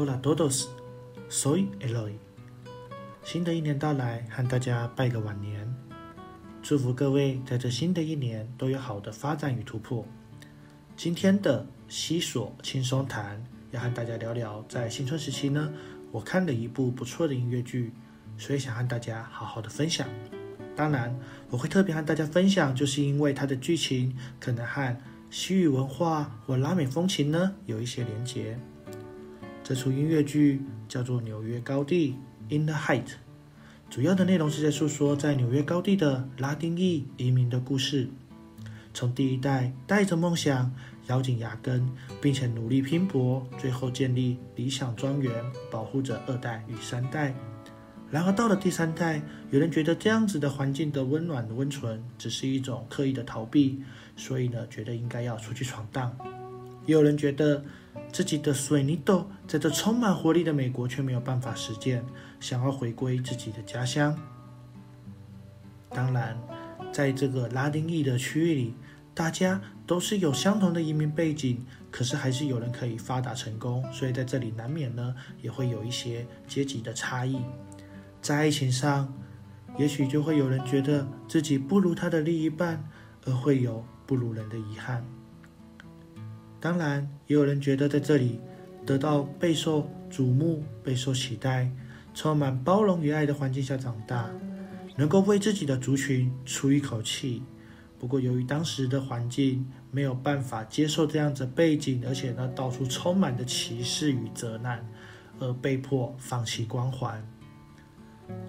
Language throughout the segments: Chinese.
Hola todos, soy Eloy。新的一年到来，和大家拜个晚年，祝福各位在这新的一年都有好的发展与突破。今天的西索轻松谈，要和大家聊聊在新春时期呢，我看了一部不错的音乐剧，所以想和大家好好的分享。当然，我会特别和大家分享，就是因为它的剧情可能和西域文化或拉美风情呢有一些连结。这出音乐剧叫做《纽约高地》（In the Height），主要的内容是在诉说在纽约高地的拉丁裔移民的故事，从第一代带着梦想咬紧牙根，并且努力拼搏，最后建立理想庄园，保护着二代与三代。然而到了第三代，有人觉得这样子的环境的温暖温存只是一种刻意的逃避，所以呢，觉得应该要出去闯荡。有人觉得自己的水泥豆在这充满活力的美国却没有办法实践，想要回归自己的家乡。当然，在这个拉丁裔的区域里，大家都是有相同的移民背景，可是还是有人可以发达成功，所以在这里难免呢也会有一些阶级的差异。在爱情上，也许就会有人觉得自己不如他的另一半，而会有不如人的遗憾。当然，也有人觉得在这里得到备受瞩目、备受期待、充满包容与爱的环境下长大，能够为自己的族群出一口气。不过，由于当时的环境没有办法接受这样子背景，而且呢，到处充满着歧视与责难，而被迫放弃光环。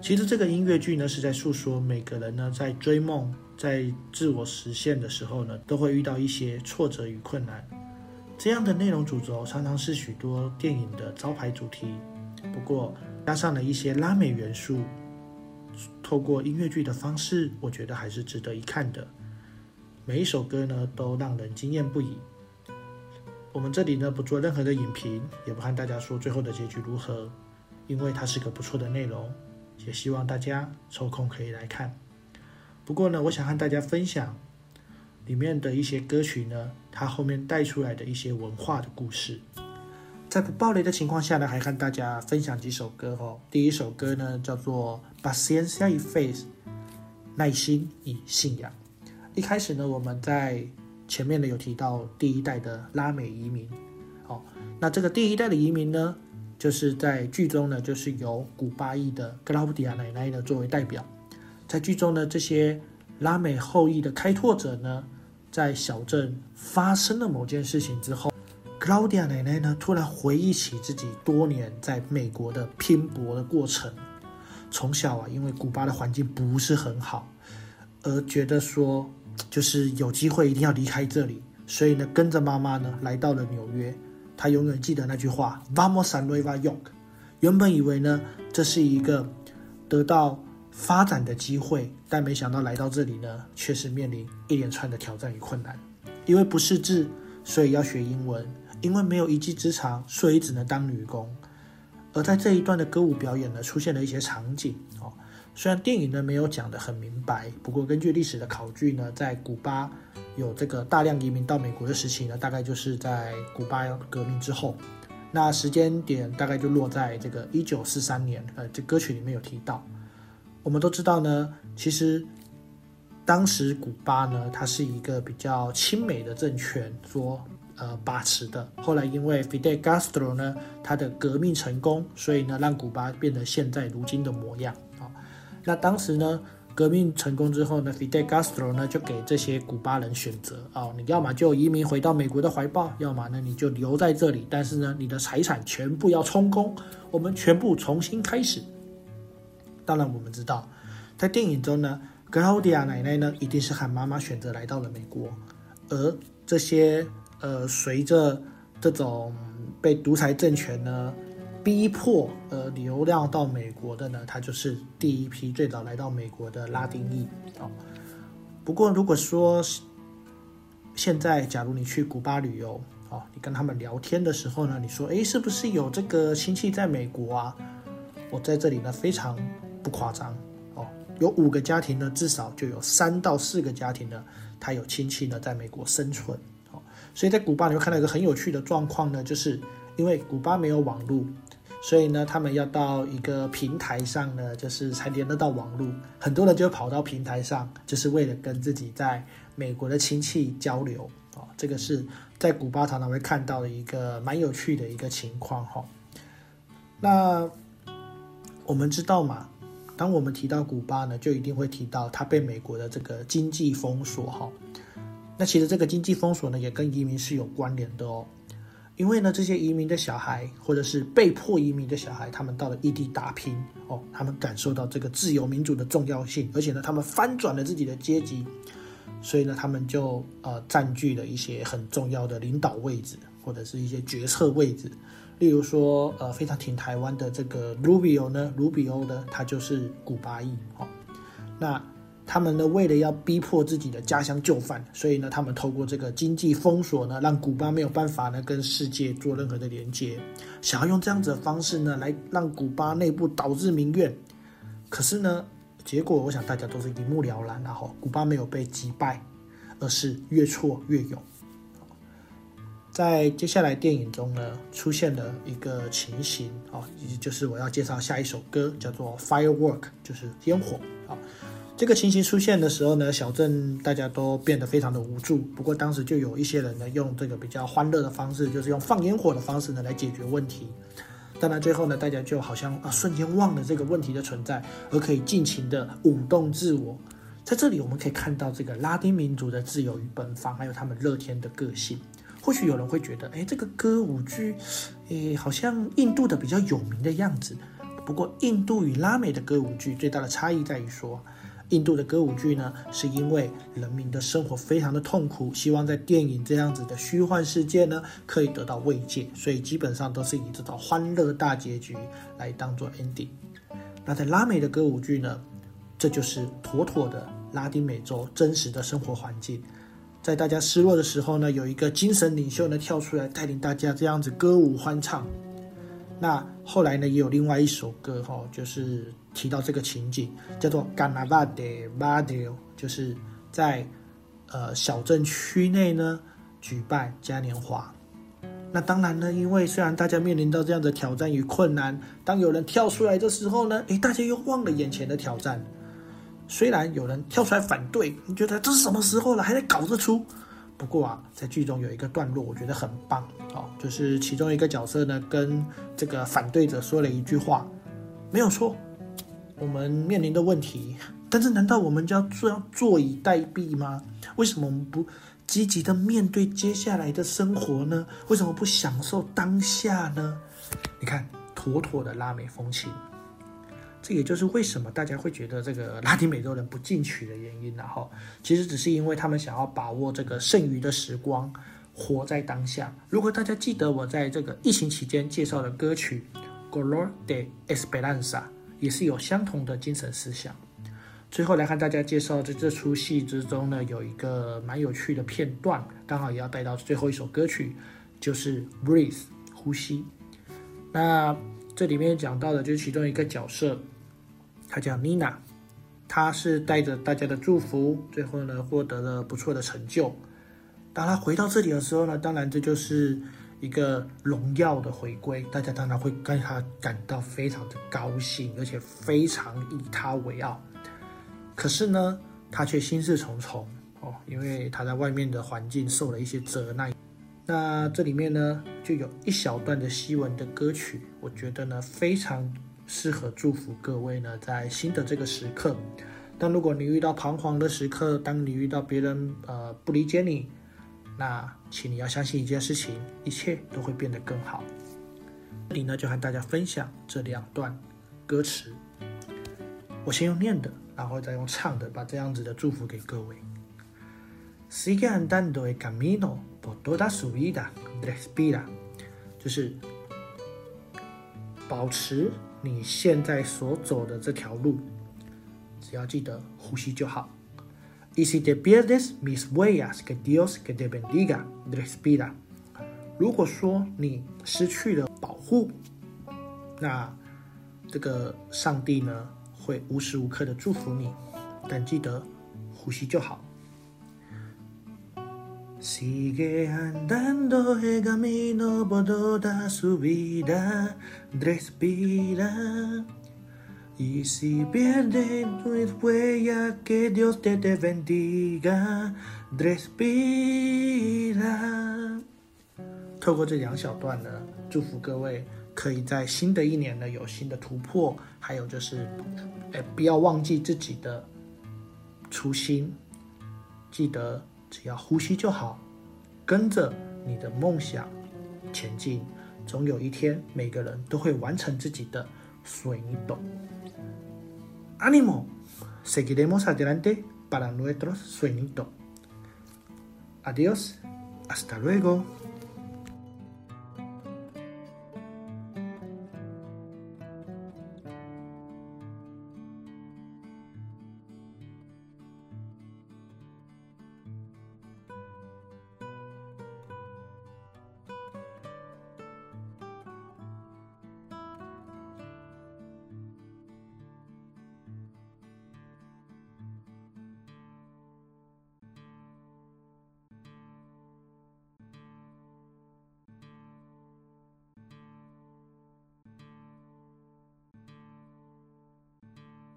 其实这个音乐剧呢，是在诉说每个人呢在追梦、在自我实现的时候呢，都会遇到一些挫折与困难。这样的内容主轴常常是许多电影的招牌主题。不过加上了一些拉美元素，透过音乐剧的方式，我觉得还是值得一看的。每一首歌呢，都让人惊艳不已。我们这里呢，不做任何的影评，也不和大家说最后的结局如何，因为它是个不错的内容。也希望大家抽空可以来看。不过呢，我想和大家分享里面的一些歌曲呢，它后面带出来的一些文化的故事。在不暴雷的情况下呢，还跟大家分享几首歌哦。第一首歌呢叫做《Paciencia y Fe》，耐心与信仰。一开始呢，我们在前面呢有提到第一代的拉美移民。哦，那这个第一代的移民呢？就是在剧中呢，就是由古巴裔的格拉布迪亚奶奶呢作为代表，在剧中呢，这些拉美后裔的开拓者呢，在小镇发生了某件事情之后，格拉布迪亚奶奶呢突然回忆起自己多年在美国的拼搏的过程，从小啊，因为古巴的环境不是很好，而觉得说就是有机会一定要离开这里，所以呢，跟着妈妈呢来到了纽约。她永远记得那句话：“Vamos a Nueva York。”原本以为呢，这是一个得到发展的机会，但没想到来到这里呢，却是面临一连串的挑战与困难。因为不识字，所以要学英文；因为没有一技之长，所以只能当女工。而在这一段的歌舞表演呢，出现了一些场景哦。虽然电影呢没有讲得很明白，不过根据历史的考据呢，在古巴。有这个大量移民到美国的时期呢，大概就是在古巴革命之后，那时间点大概就落在这个一九四三年。呃，这歌曲里面有提到，我们都知道呢，其实当时古巴呢，它是一个比较亲美的政权所呃把持的。后来因为 Fidel Castro 呢，他的革命成功，所以呢，让古巴变得现在如今的模样啊。那当时呢？革命成功之后呢，Fidel Castro 呢就给这些古巴人选择哦，你要么就移民回到美国的怀抱，要么呢你就留在这里，但是呢你的财产全部要充公，我们全部重新开始。当然我们知道，在电影中呢，格劳迪亚奶奶呢一定是和妈妈选择来到了美国，而这些呃随着这种被独裁政权呢。逼迫呃流浪到美国的呢，他就是第一批最早来到美国的拉丁裔啊。不过如果说现在假如你去古巴旅游啊，你跟他们聊天的时候呢，你说诶，是不是有这个亲戚在美国啊？我在这里呢非常不夸张哦，有五个家庭呢，至少就有三到四个家庭呢，他有亲戚呢在美国生存哦。所以在古巴你会看到一个很有趣的状况呢，就是。因为古巴没有网络，所以呢，他们要到一个平台上呢，就是才连得到网络。很多人就跑到平台上，就是为了跟自己在美国的亲戚交流啊。这个是在古巴常常会看到的一个蛮有趣的一个情况哈。那我们知道嘛？当我们提到古巴呢，就一定会提到它被美国的这个经济封锁哈。那其实这个经济封锁呢，也跟移民是有关联的哦。因为呢，这些移民的小孩或者是被迫移民的小孩，他们到了异地打拼哦，他们感受到这个自由民主的重要性，而且呢，他们翻转了自己的阶级，所以呢，他们就呃占据了一些很重要的领导位置或者是一些决策位置。例如说，呃，非常挺台湾的这个 Rubio 呢，Rubio 呢，他就是古巴裔，哦，那他们呢，为了要逼迫自己的家乡就范，所以呢，他们透过这个经济封锁呢，让古巴没有办法呢跟世界做任何的连接，想要用这样子的方式呢，来让古巴内部导致民怨。可是呢，结果我想大家都是一目了然，然后古巴没有被击败，而是越挫越勇。在接下来电影中呢，出现了一个情形啊，也就是我要介绍下一首歌，叫做《Firework》，就是烟火啊。这个情形出现的时候呢，小镇大家都变得非常的无助。不过当时就有一些人呢，用这个比较欢乐的方式，就是用放烟火的方式呢来解决问题。当然最后呢，大家就好像啊瞬间忘了这个问题的存在，而可以尽情的舞动自我。在这里我们可以看到这个拉丁民族的自由与奔放，还有他们乐天的个性。或许有人会觉得，哎，这个歌舞剧，诶，好像印度的比较有名的样子。不过，印度与拉美的歌舞剧最大的差异在于说，印度的歌舞剧呢，是因为人民的生活非常的痛苦，希望在电影这样子的虚幻世界呢，可以得到慰藉，所以基本上都是以这种欢乐大结局来当做 ending。那在拉美的歌舞剧呢，这就是妥妥的拉丁美洲真实的生活环境。在大家失落的时候呢，有一个精神领袖呢跳出来带领大家这样子歌舞欢唱。那后来呢，也有另外一首歌哈，就是提到这个情景，叫做《Ganava de Badio》，就是在呃小镇区内呢举办嘉年华。那当然呢，因为虽然大家面临到这样的挑战与困难，当有人跳出来的时候呢，诶，大家又忘了眼前的挑战。虽然有人跳出来反对，你觉得这是什么时候了，还在搞这出？不过啊，在剧中有一个段落，我觉得很棒哦，就是其中一个角色呢，跟这个反对者说了一句话，没有错，我们面临的问题，但是难道我们就要坐坐以待毙吗？为什么我们不积极的面对接下来的生活呢？为什么不享受当下呢？你看，妥妥的拉美风情。这也就是为什么大家会觉得这个拉丁美洲人不进取的原因然后其实只是因为他们想要把握这个剩余的时光，活在当下。如果大家记得我在这个疫情期间介绍的歌曲《Color de Esperanza》，也是有相同的精神思想。最后来看大家介绍在这出戏之中呢，有一个蛮有趣的片段，刚好也要带到最后一首歌曲，就是《Breathe》呼吸。那这里面讲到的就是其中一个角色。他叫妮娜，他是带着大家的祝福，最后呢获得了不错的成就。当他回到这里的时候呢，当然这就是一个荣耀的回归，大家当然会跟他感到非常的高兴，而且非常以他为傲。可是呢，他却心事重重哦，因为他在外面的环境受了一些责难。那这里面呢，就有一小段的西文的歌曲，我觉得呢非常。适合祝福各位呢，在新的这个时刻。但如果你遇到彷徨的时刻，当你遇到别人呃不理解你，那请你要相信一件事情，一切都会变得更好。这里呢，就和大家分享这两段歌词。我先用念的，然后再用唱的，把这样子的祝福给各位。Sigue andando el camino por toda su vida, respira，就是保持。你现在所走的这条路，只要记得呼吸就好。Y si te pierdes mis huellas, que Dios que te bendiga, respira。如果说你失去了保护，那这个上帝呢会无时无刻的祝福你，但记得呼吸就好。Sigue andando el camino por toda su vida, respira. Y si pierde tu huella, que Dios te, te bendiga, respira。透过这两小段呢，祝福各位可以在新的一年呢有新的突破，还有就是，哎，不要忘记自己的初心，记得。只要呼吸就好，跟着你的梦想前进，总有一天每个人都会完成自己的水泥洞。Ánimo, seguiremos adelante para nuestros sueños. Adiós, hasta luego.